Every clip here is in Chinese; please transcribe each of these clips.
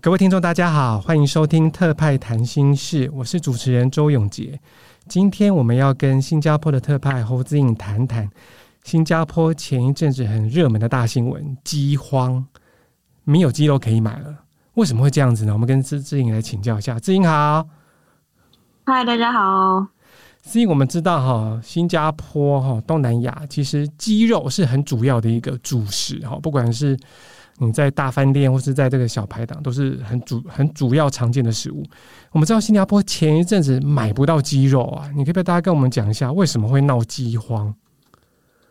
各位听众，大家好，欢迎收听特派谈心事，我是主持人周永杰。今天我们要跟新加坡的特派侯姿颖谈谈新加坡前一阵子很热门的大新闻——饥荒，没有鸡肉可以买了。为什么会这样子呢？我们跟志志颖来请教一下。志颖好，嗨，大家好。志颖，我们知道哈，新加坡哈东南亚其实鸡肉是很主要的一个主食哈，不管是你在大饭店或是在这个小排档，都是很主很主要常见的食物。我们知道新加坡前一阵子买不到鸡肉啊，你可以不可以大家跟我们讲一下为什么会闹饥荒？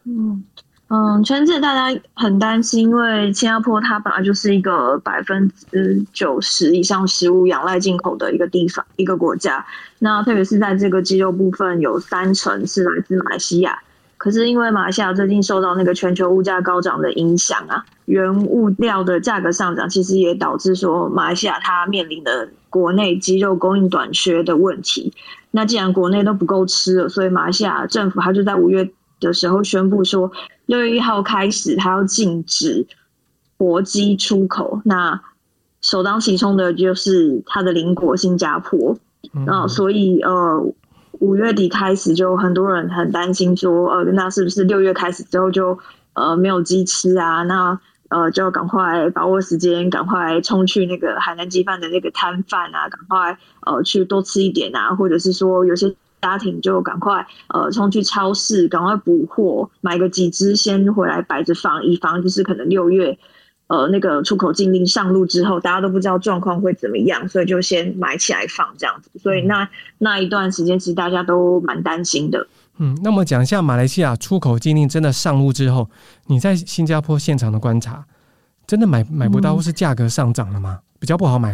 嗯嗯，前阵子大家很担心，因为新加坡它本来就是一个百分之九十以上食物仰赖进口的一个地方一个国家，那特别是在这个鸡肉部分，有三成是来自马来西亚。可是因为马来西亚最近受到那个全球物价高涨的影响啊，原物料的价格上涨，其实也导致说马来西亚它面临的国内鸡肉供应短缺的问题。那既然国内都不够吃了，所以马来西亚政府它就在五月的时候宣布说，六月一号开始它要禁止活鸡出口。那首当其冲的就是它的邻国新加坡。那所以呃。五月底开始，就很多人很担心说，呃，那是不是六月开始之后就呃没有鸡吃啊？那呃就赶快把握时间，赶快冲去那个海南鸡饭的那个摊贩啊，赶快呃去多吃一点啊，或者是说有些家庭就赶快呃冲去超市，赶快补货，买个几只先回来摆着放，以防就是可能六月。呃，那个出口禁令上路之后，大家都不知道状况会怎么样，所以就先买起来放这样子。所以那那一段时间，其实大家都蛮担心的。嗯，那么讲一下马来西亚出口禁令真的上路之后，你在新加坡现场的观察，真的买买不到，或是价格上涨了吗？比较不好买。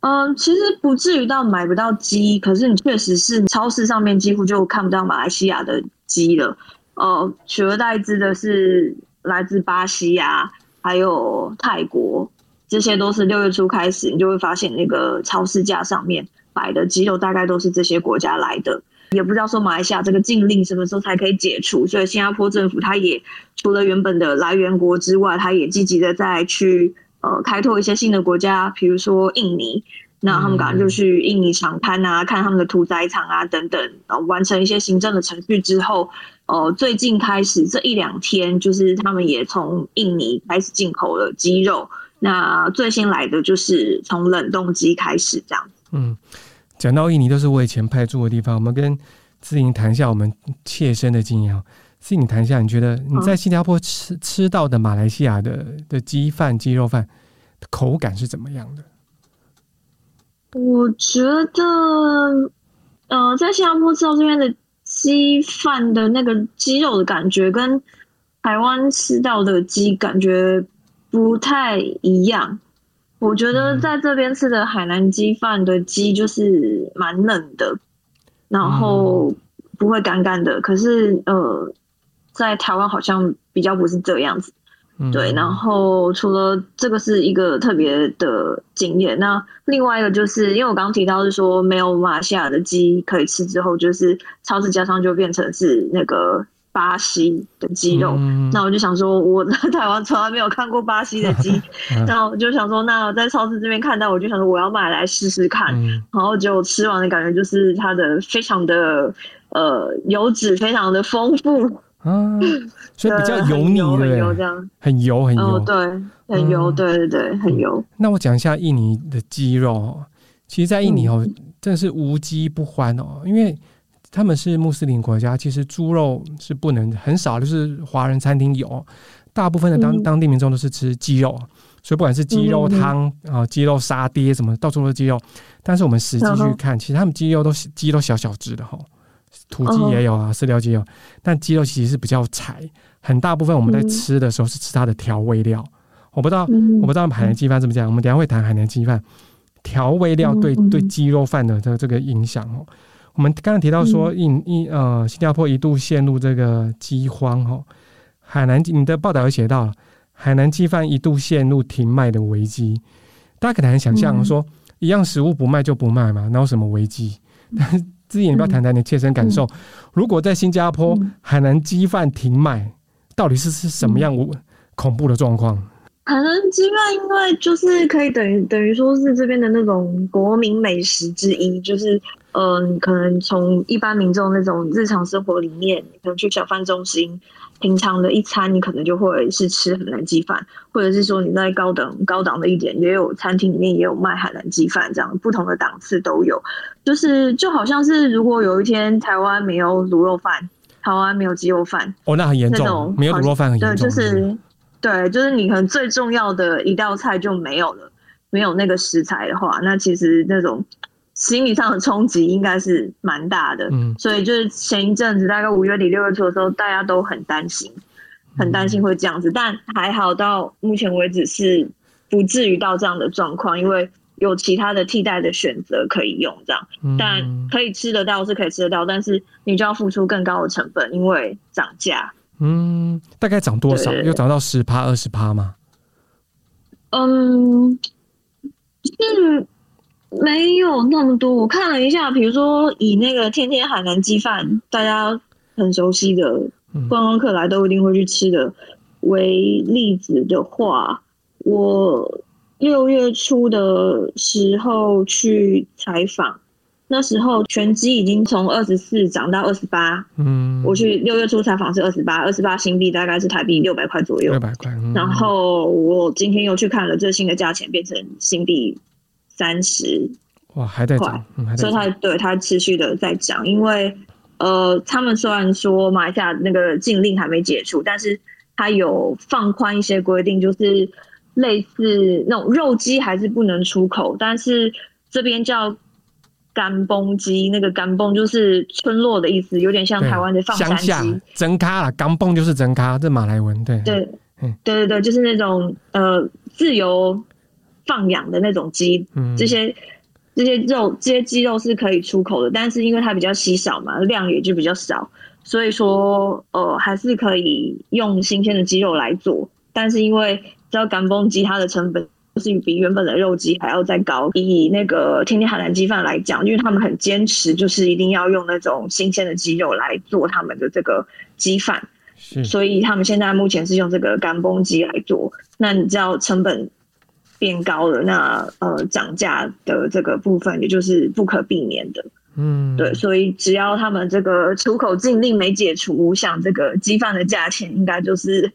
嗯、呃，其实不至于到买不到鸡，可是你确实是超市上面几乎就看不到马来西亚的鸡了。呃，取而代之的是来自巴西呀、啊。还有泰国，这些都是六月初开始，你就会发现那个超市架上面摆的鸡肉，大概都是这些国家来的。也不知道说马来西亚这个禁令什么时候才可以解除，所以新加坡政府它也除了原本的来源国之外，它也积极的在去呃开拓一些新的国家，比如说印尼。那他们赶快就去印尼长滩啊，看他们的屠宰场啊等等，然后完成一些行政的程序之后，呃，最近开始这一两天，就是他们也从印尼开始进口了鸡肉。那最新来的就是从冷冻鸡开始这样。嗯，讲到印尼都是我以前派驻的地方，我们跟志颖谈一下我们切身的经验。志颖谈一下，你觉得你在新加坡吃吃到的马来西亚的的鸡饭、鸡肉饭口感是怎么样的？我觉得，呃，在新加坡吃到这边的鸡饭的那个鸡肉的感觉，跟台湾吃到的鸡感觉不太一样。我觉得在这边吃的海南鸡饭的鸡就是蛮嫩的，然后不会干干的。可是，呃，在台湾好像比较不是这样子。对，然后除了这个是一个特别的经验，那另外一个就是因为我刚刚提到是说没有马来西亚的鸡可以吃之后，就是超市加上就变成是那个巴西的鸡肉，嗯、那我就想说我在台湾从来没有看过巴西的鸡，那我就想说那在超市这边看到，我就想说我要买来试试看，嗯、然后就吃完的感觉就是它的非常的呃油脂非常的丰富。啊，所以比较油腻，很油这样，很油很油，哦、对，很油，嗯、对对对，很油。那我讲一下印尼的鸡肉，其实，在印尼哦，嗯、真的是无鸡不欢哦，因为他们是穆斯林国家，其实猪肉是不能很少，就是华人餐厅有，大部分的当、嗯、当地民众都是吃鸡肉，所以不管是鸡肉汤啊、鸡肉沙爹什么，到处都是鸡肉。但是我们实际去看，其实他们鸡肉都鸡都小小只的哈。土鸡也有啊，饲料鸡有，但鸡肉其实是比较柴，很大部分我们在吃的时候是吃它的调味料。我不知道，我不知道海南鸡饭怎么讲，我们等下会谈海南鸡饭。调味料对对鸡肉饭的这这个影响哦。我们刚刚提到说，印印呃，新加坡一度陷入这个饥荒哦。海南，你的报道有写到了，海南鸡饭一度陷入停卖的危机。大家可能很想象说，一样食物不卖就不卖嘛，哪有什么危机？但 是芝莹，你不要谈谈你切身感受？如果在新加坡海南鸡饭停卖，到底是是什么样恐怖的状况？海南鸡饭因为就是可以等于等于说是这边的那种国民美食之一，就是嗯、呃，可能从一般民众那种日常生活里面，可能去小贩中心。平常的一餐，你可能就会是吃海南鸡饭，或者是说你在高等高档的一点，也有餐厅里面也有卖海南鸡饭，这样不同的档次都有。就是就好像是如果有一天台湾没有卤肉饭，台湾没有鸡肉饭，哦，那很严重，没有卤肉饭很严重。对，就是对，就是你可能最重要的一道菜就没有了，没有那个食材的话，那其实那种。心理上的冲击应该是蛮大的，嗯，所以就是前一阵子大概五月底六月初的时候，大家都很担心，很担心会这样子，但还好到目前为止是不至于到这样的状况，因为有其他的替代的选择可以用，这样，但可以吃得到是可以吃得到，但是你就要付出更高的成本，因为涨价。嗯，大概涨多少？又涨到十趴二十趴吗？嗯，是。没有那么多，我看了一下，比如说以那个天天海南鸡饭，大家很熟悉的观光客来都一定会去吃的。为例子的话，我六月初的时候去采访，那时候全鸡已经从二十四涨到二十八，嗯，我去六月初采访是二十八，二十八新币大概是台币六百块左右，六百块，然后我今天又去看了最新的价钱，变成新币。三十哇，还在涨，所以它对它持续的在涨，因为呃，他们虽然说马来西亚那个禁令还没解除，但是它有放宽一些规定，就是类似那种肉鸡还是不能出口，但是这边叫干崩鸡，那个干崩就是村落的意思，有点像台湾的放山鸡，真咖了，甘崩就是真咖，这马来文对对，对对对，就是那种呃自由。放养的那种鸡，这些这些肉，这些鸡肉是可以出口的，但是因为它比较稀少嘛，量也就比较少，所以说呃还是可以用新鲜的鸡肉来做。但是因为知道干崩鸡它的成本就是比原本的肉鸡还要再高，以那个天天海南鸡饭来讲，因为他们很坚持，就是一定要用那种新鲜的鸡肉来做他们的这个鸡饭，所以他们现在目前是用这个干崩鸡来做。那你知道成本变高了，那呃涨价的这个部分也就是不可避免的，嗯，对，所以只要他们这个出口禁令没解除，我想这个鸡饭的价钱应该就是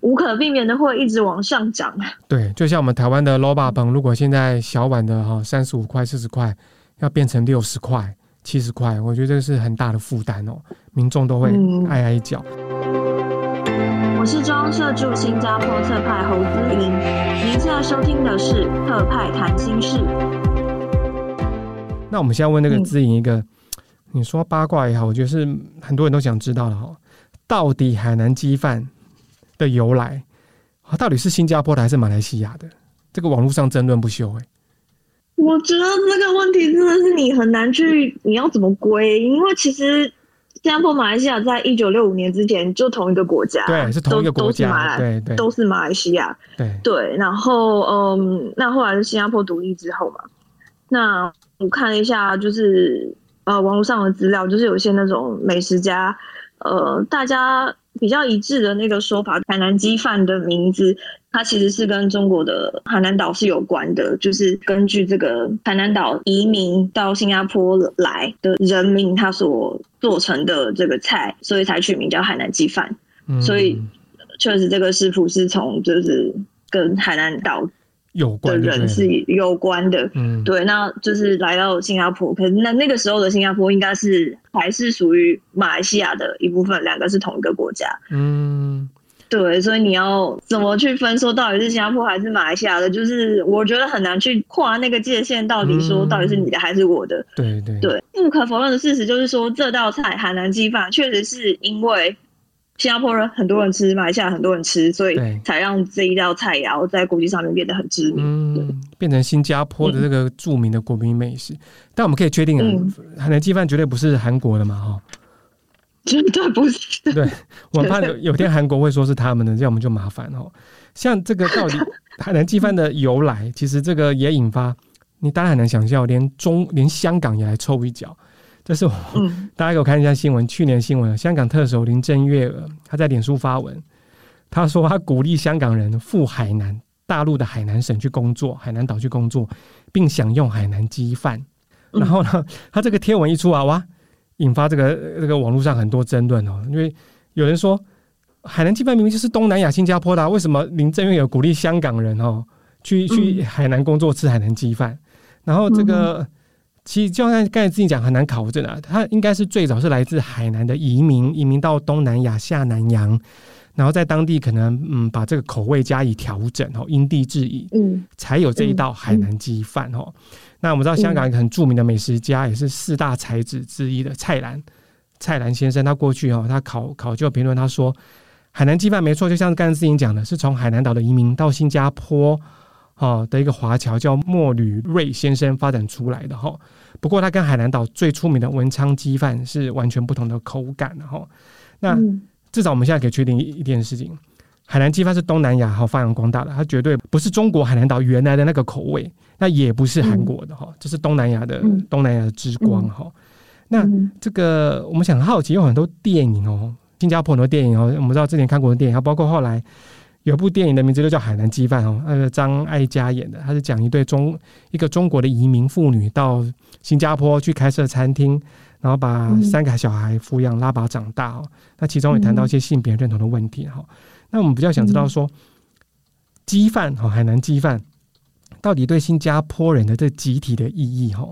无可避免的会一直往上涨。对，就像我们台湾的卤肉饭，如果现在小碗的哈三十五块、四十块，要变成六十块、七十块，我觉得这是很大的负担哦，民众都会哀哀叫。我是中央社驻新加坡特派侯姿莹，您现在收听的是特派谈心事。那我们现在问那个姿莹一个，嗯、你说八卦也好，我觉得是很多人都想知道的哈。到底海南鸡饭的由来，到底是新加坡的还是马来西亚的？这个网络上争论不休哎、欸。我觉得这个问题真的是你很难去，你要怎么归？因为其实。新加坡、马来西亚在一九六五年之前就同一个国家，对，是同一个国家，都是马来，对对，都是马来西亚，对对。然后，嗯，那后来是新加坡独立之后嘛，那我看了一下，就是呃，网络上的资料，就是有些那种美食家，呃，大家比较一致的那个说法，海南鸡饭的名字。它其实是跟中国的海南岛是有关的，就是根据这个海南岛移民到新加坡来的人民，他所做成的这个菜，所以才取名叫海南鸡饭。嗯、所以确实这个食谱是从就是跟海南岛有关的人是有关的。嗯，对，那就是来到新加坡，可是那那个时候的新加坡应该是还是属于马来西亚的一部分，两个是同一个国家。嗯。对，所以你要怎么去分说到底是新加坡还是马来西亚的？就是我觉得很难去跨那个界限，到底说到底是你的还是我的？嗯、对对对，不可否认的事实就是说，这道菜海南鸡饭确实是因为新加坡人很多人吃，马来西亚很多人吃，所以才让这一道菜肴在国际上面变得很知名，嗯，变成新加坡的这个著名的国民美食。嗯、但我们可以确定啊，海南鸡饭绝对不是韩国的嘛，哈，绝对不是。对，我怕有有天韩国会说是他们的，这样我们就麻烦哦。像这个到底 海南鸡饭的由来，其实这个也引发你当然很难想象，连中连香港也来凑一脚。这是我，大家给我看一下新闻。去年新闻，香港特首林郑月娥她在脸书发文，她说她鼓励香港人赴海南大陆的海南省去工作，海南岛去工作，并享用海南鸡饭。然后呢，她这个贴文一出啊，哇，引发这个这个网络上很多争论哦。因为有人说，海南鸡饭明明就是东南亚新加坡的啊，为什么林郑月娥鼓励香港人哦去去海南工作吃海南鸡饭？然后这个。其实就像刚才自己讲，很难考证啊。他应该是最早是来自海南的移民，移民到东南亚下南洋，然后在当地可能嗯把这个口味加以调整哦，因地制宜，嗯，才有这一道海南鸡饭哦。那我们知道香港一个很著名的美食家，也是四大才子之一的蔡澜，蔡澜先生，他过去哦，他考考究评论，他说海南鸡饭没错，就像刚才自己讲的，是从海南岛的移民到新加坡。哦，的一个华侨叫莫吕瑞先生发展出来的哈，不过他跟海南岛最出名的文昌鸡饭是完全不同的口感哈。那至少我们现在可以确定一件事情，海南鸡饭是东南亚哈发扬光大的，它绝对不是中国海南岛原来的那个口味，那也不是韩国的哈，这是东南亚的东南亚的之光哈。那这个我们想好奇，有很多电影哦，新加坡很多电影哦，我们知道之前看过的电影，还包括后来。有部电影的名字就叫《海南鸡饭》哦，那个张艾嘉演的，他是讲一对中一个中国的移民妇女到新加坡去开设餐厅，然后把三个小孩抚养拉拔长大哦。那其中也谈到一些性别认同的问题哈。那我们比较想知道说，鸡饭哈，海南鸡饭到底对新加坡人的这集体的意义哈，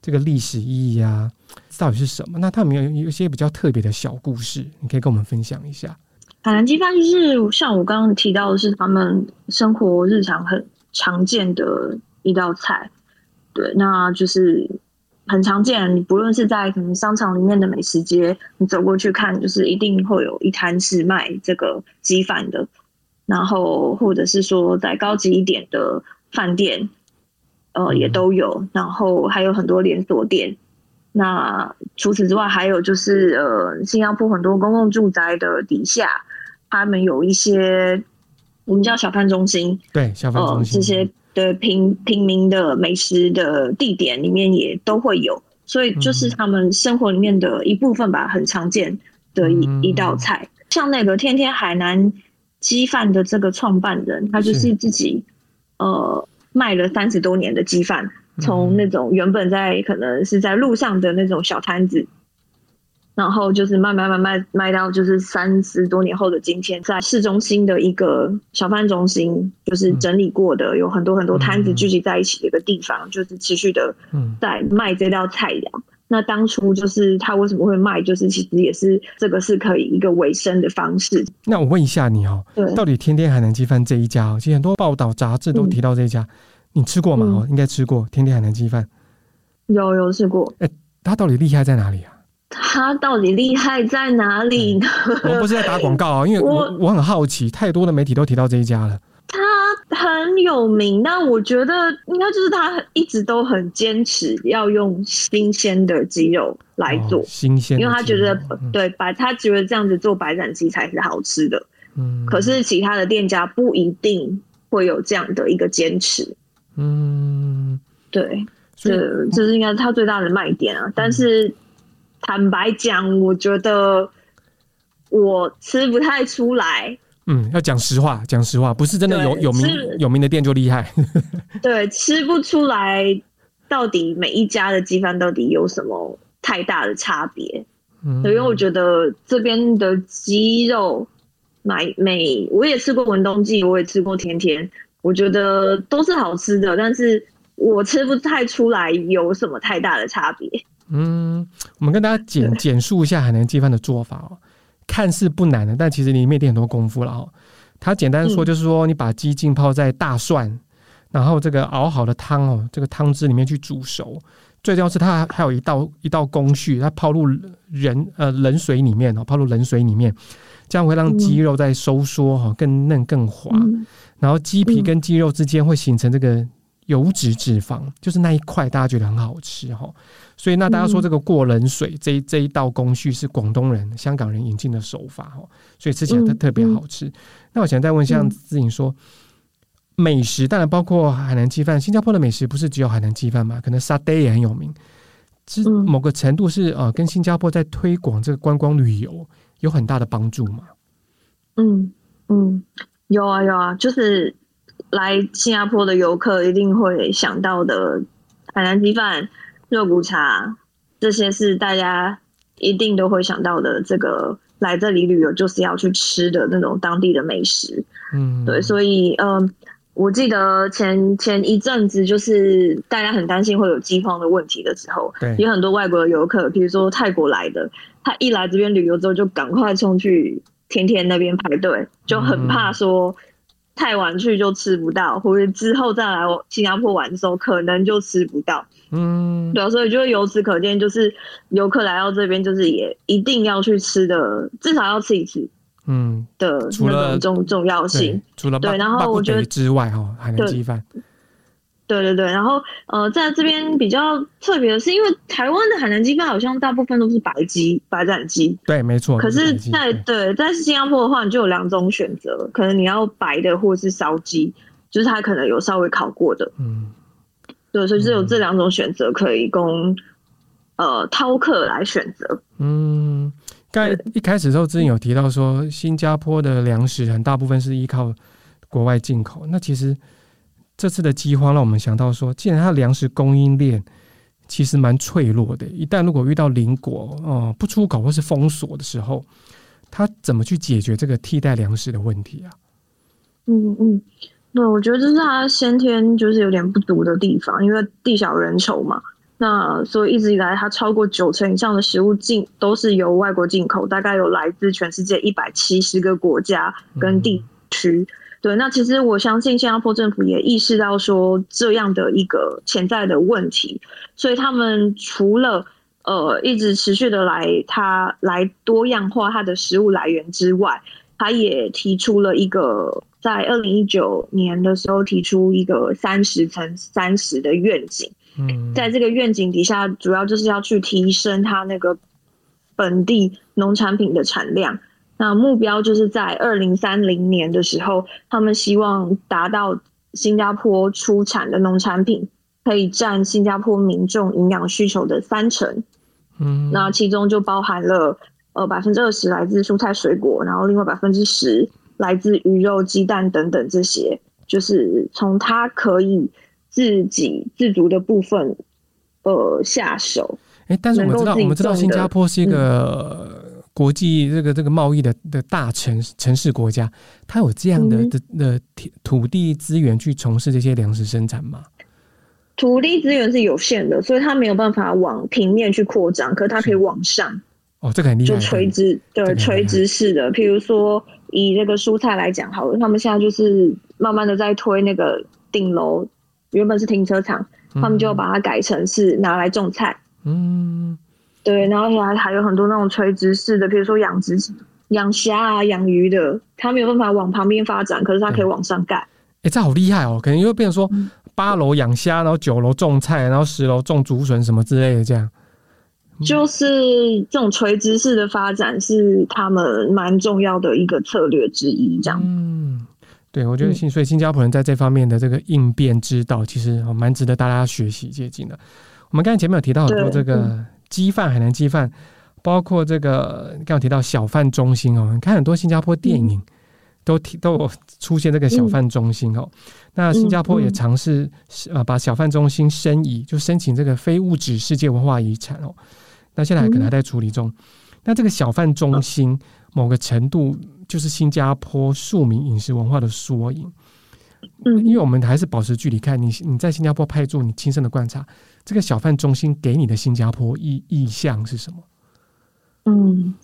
这个历史意义啊，到底是什么？那他们有有一些比较特别的小故事，你可以跟我们分享一下。海南鸡饭就是像我刚刚提到的，是他们生活日常很常见的一道菜。对，那就是很常见。你不论是在可能商场里面的美食街，你走过去看，就是一定会有一摊是卖这个鸡饭的。然后或者是说在高级一点的饭店，呃，也都有。然后还有很多连锁店。那除此之外，还有就是呃，新加坡很多公共住宅的底下。他们有一些我们叫小贩中心，对小贩中心、呃、这些的平平民的美食的地点里面也都会有，所以就是他们生活里面的一部分吧，很常见的一、嗯、一道菜。像那个天天海南鸡饭的这个创办人，他就是自己呃卖了三十多年的鸡饭，从那种原本在可能是在路上的那种小摊子。然后就是慢慢慢慢卖到就是三十多年后的今天，在市中心的一个小贩中心，就是整理过的，有很多很多摊子聚集在一起的一个地方，就是持续的在卖这道菜肴。那当初就是他为什么会卖，就是其实也是这个是可以一个维生的方式。那我问一下你哦，对，到底天天海南鸡饭这一家哦，其实很多报道杂志都提到这一家，你吃过吗？哦，应该吃过天天海南鸡饭，有有吃过。哎，它到底厉害在哪里啊？他到底厉害在哪里呢？嗯、我不是在打广告啊，因为我我，我很好奇，太多的媒体都提到这一家了。他很有名，但我觉得应该就是他一直都很坚持要用新鲜的鸡肉来做，哦、新鲜，因为他觉得、嗯、对白，他觉得这样子做白斩鸡才是好吃的。嗯，可是其他的店家不一定会有这样的一个坚持。嗯，对，这这是应该是他最大的卖点啊，嗯、但是。坦白讲，我觉得我吃不太出来。嗯，要讲实话，讲实话，不是真的有有名有名的店就厉害。对，吃不出来到底每一家的鸡饭到底有什么太大的差别。嗯，因为我觉得这边的鸡肉买每我也吃过文东记，我也吃过甜甜，我觉得都是好吃的，但是我吃不太出来有什么太大的差别。嗯，我们跟大家简简述一下海南鸡饭的做法哦，看似不难的，但其实里面有很多功夫了哦。它简单说就是说，你把鸡浸泡在大蒜，然后这个熬好的汤哦，这个汤汁里面去煮熟。最重要是它还有一道一道工序，它泡入人呃冷水里面哦，泡入冷水里面，这样会让鸡肉在收缩哈，更嫩更滑。嗯、然后鸡皮跟鸡肉之间会形成这个油脂脂肪，就是那一块大家觉得很好吃哈。所以那大家说这个过冷水这一这一道工序是广东人、香港人引进的手法哈，所以吃起来特特别好吃。那我想再问一下子颖说。美食当然包括海南鸡饭。新加坡的美食不是只有海南鸡饭嘛？可能沙爹也很有名。是某个程度是呃，跟新加坡在推广这个观光旅游有很大的帮助嘛？嗯嗯，有啊有啊，就是来新加坡的游客一定会想到的海南鸡饭、肉骨茶，这些是大家一定都会想到的。这个来这里旅游就是要去吃的那种当地的美食。嗯，对，所以嗯。呃我记得前前一阵子，就是大家很担心会有饥荒的问题的时候，对，有很多外国的游客，比如说泰国来的，他一来这边旅游之后，就赶快冲去天天那边排队，就很怕说太晚去就吃不到，或者之后再来新加坡玩的时候，可能就吃不到。嗯，对，所以就由此可见，就是游客来到这边，就是也一定要去吃的，至少要吃一次。嗯的那种重重要性，除了对，然后我觉得之外哈，海南鸡饭，对对对，然后呃，在这边比较特别的是，因为台湾的海南鸡饭好像大部分都是白鸡、白斩鸡，对，没错。可是在，在对，在新加坡的话，你就有两种选择，可能你要白的，或是烧鸡，就是它可能有稍微烤过的，嗯，对，所以是有这两种选择可以供、嗯、呃饕客来选择，嗯。在一开始的时候，之前有提到说，新加坡的粮食很大部分是依靠国外进口。那其实这次的饥荒让我们想到说，既然它的粮食供应链其实蛮脆弱的，一旦如果遇到邻国哦不出口或是封锁的时候，它怎么去解决这个替代粮食的问题啊？嗯嗯，对，我觉得这是它先天就是有点不足的地方，因为地小人稠嘛。那所以一直以来，它超过九成以上的食物进都是由外国进口，大概有来自全世界一百七十个国家跟地区。对，那其实我相信新加坡政府也意识到说这样的一个潜在的问题，所以他们除了呃一直持续的来它来多样化它的食物来源之外，他也提出了一个在二零一九年的时候提出一个三十乘三十的愿景。嗯，在这个愿景底下，主要就是要去提升它那个本地农产品的产量。那目标就是在二零三零年的时候，他们希望达到新加坡出产的农产品可以占新加坡民众营养需求的三成。嗯，那其中就包含了呃百分之二十来自蔬菜水果，然后另外百分之十来自鱼肉、鸡蛋等等这些，就是从它可以。自给自足的部分，呃，下手。哎、欸，但是我们知道，我们知道新加坡是一个国际这个这个贸易的的大城城市国家，它有这样的的的土地资源去从事这些粮食生产吗？土地资源是有限的，所以它没有办法往平面去扩张，可是它可以往上。哦，这个很厉害，就垂直，对，垂直式的。譬如说，以那个蔬菜来讲好了，他们现在就是慢慢的在推那个顶楼。原本是停车场，他们就把它改成是拿来种菜。嗯，对，然后还还有很多那种垂直式的，比如说养殖、养虾啊、养鱼的，它没有办法往旁边发展，可是它可以往上盖。哎、欸，这好厉害哦！可能又变成说八楼养虾，然后九楼种菜，然后十楼种竹笋什么之类的，这样。就是这种垂直式的发展是他们蛮重要的一个策略之一，这样。嗯。对，我觉得新所以新加坡人在这方面的这个应变之道，其实蛮值得大家学习借鉴的。我们刚才前面有提到很多这个鸡饭，海南鸡饭，包括这个刚刚提到小贩中心哦，你看很多新加坡电影都提都有出现这个小贩中心哦。那新加坡也尝试呃把小贩中心申遗，就申请这个非物质世界文化遗产哦。那现在还可能还在处理中。那这个小贩中心某个程度。就是新加坡庶民饮食文化的缩影，嗯，因为我们还是保持距离看，你你在新加坡派驻，你亲身的观察，这个小贩中心给你的新加坡意意向是什么？嗯，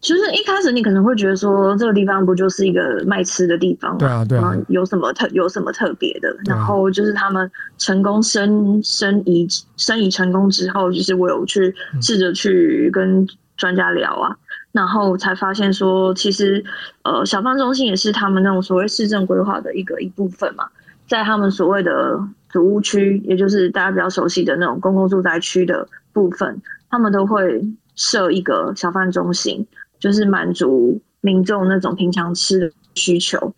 其实一开始你可能会觉得说，这个地方不就是一个卖吃的地方吗？对啊，对啊，有什么特有什么特别的？然后就是他们成功申申遗申遗成功之后，就是我有去试着去跟专家聊啊。然后才发现说，其实呃小贩中心也是他们那种所谓市政规划的一个一部分嘛，在他们所谓的组屋区，也就是大家比较熟悉的那种公共住宅区的部分，他们都会设一个小贩中心，就是满足民众那种平常吃的需求。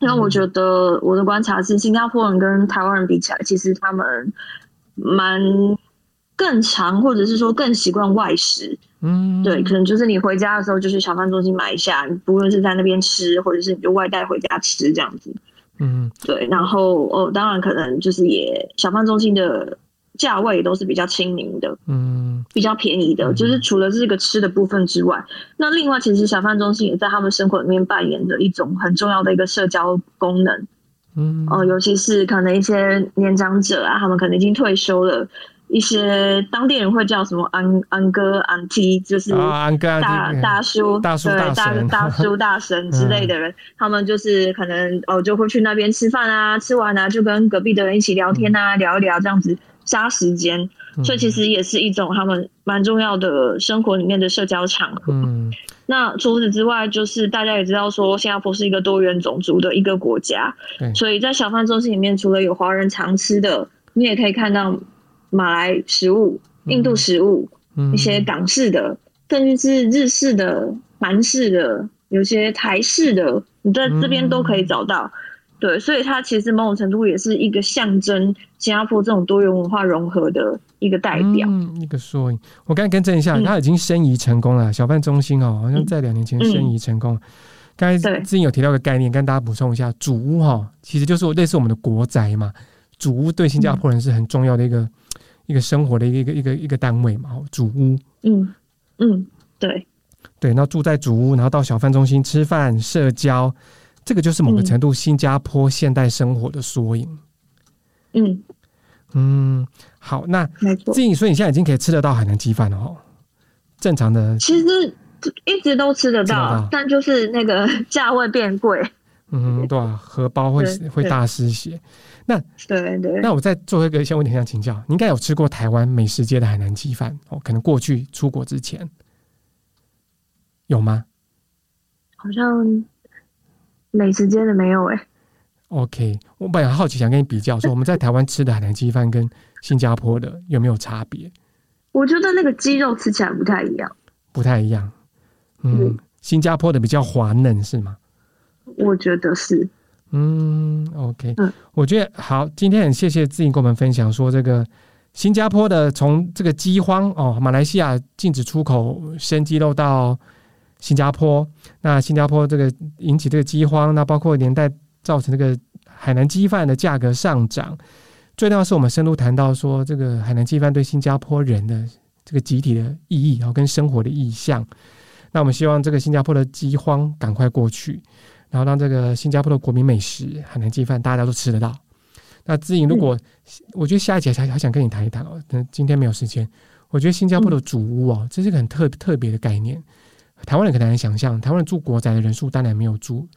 因为我觉得我的观察是，新加坡人跟台湾人比起来，其实他们蛮更常，或者是说更习惯外食。嗯，对，可能就是你回家的时候就去小贩中心买一下，你不论是在那边吃，或者是你就外带回家吃这样子。嗯，对，然后哦，当然可能就是也小贩中心的。价位都是比较亲民的，嗯，比较便宜的，嗯、就是除了这个吃的部分之外，那另外其实小贩中心也在他们生活里面扮演着一种很重要的一个社交功能，嗯，哦、呃，尤其是可能一些年长者啊，他们可能已经退休了，一些当地人会叫什么安安哥、安提，就是大大叔、大叔、大大大叔、大神之类的人，他们就是可能哦就会去那边吃饭啊，吃完啊就跟隔壁的人一起聊天啊，聊一聊这样子。杀时间，所以其实也是一种他们蛮重要的生活里面的社交场合。嗯，那除此之外，就是大家也知道说，新加坡是一个多元种族的一个国家，对。所以在小贩中心里面，除了有华人常吃的，你也可以看到马来食物、印度食物、嗯、一些港式的，甚至是日式的、韩式的，有些台式的，你在这边都可以找到。嗯对，所以它其实某种程度也是一个象征新加坡这种多元文化融合的一个代表，嗯、一个缩影。我刚才更正一下，嗯、它已经申遗成功了。小贩中心哦，好像在两年前申遗成功。刚、嗯、才之前有提到一个概念，跟大家补充一下，主屋哈，其实就是类似我们的国宅嘛。主屋对新加坡人是很重要的一个、嗯、一个生活的一个一个一个单位嘛。主屋，嗯嗯，对对，那住在主屋，然后到小贩中心吃饭社交。这个就是某个程度新加坡现代生活的缩影。嗯嗯，好，那没错。所以你现在已经可以吃得到海南鸡饭了哦。正常的，其实一直都吃得到，到但就是那个 价位变贵。嗯，对啊，荷包会会大失血。那对对，那我再做一个一些问题想请教，你应该有吃过台湾美食街的海南鸡饭哦？可能过去出国之前有吗？好像。美食街的没有哎、欸。OK，我本来好奇想跟你比较，说我们在台湾吃的海南鸡饭跟新加坡的有没有差别？我觉得那个鸡肉吃起来不太一样，不太一样。嗯，嗯，新加坡的比较滑嫩是吗？我觉得是。嗯，OK，嗯，我觉得好。今天很谢谢志颖跟我们分享说，这个新加坡的从这个饥荒哦，马来西亚禁止出口生鸡肉到。新加坡，那新加坡这个引起这个饥荒，那包括年代造成这个海南鸡饭的价格上涨。最重要是我们深入谈到说，这个海南鸡饭对新加坡人的这个集体的意义，然后跟生活的意象。那我们希望这个新加坡的饥荒赶快过去，然后让这个新加坡的国民美食海南鸡饭大家都吃得到。那姿莹，如果、嗯、我觉得下一节还还想跟你谈一谈哦，但今天没有时间。我觉得新加坡的主屋哦，这是个很特特别的概念。台湾人可能难想象，台湾人住国宅的人数当然没有住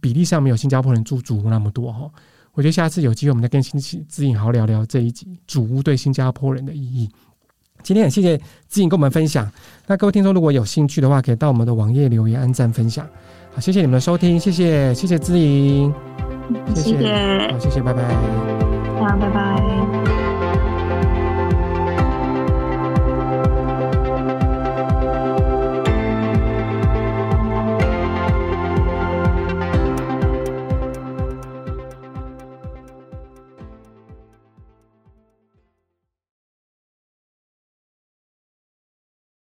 比例上没有新加坡人住主屋那么多哈。我觉得下次有机会，我们再跟新姿莹好好聊聊这一集主屋对新加坡人的意义。今天很谢谢姿莹跟我们分享。那各位听众如果有兴趣的话，可以到我们的网页留言、按赞、分享。好，谢谢你们的收听，谢谢谢谢姿莹，谢谢，谢谢，好，谢谢，拜拜，好，拜拜。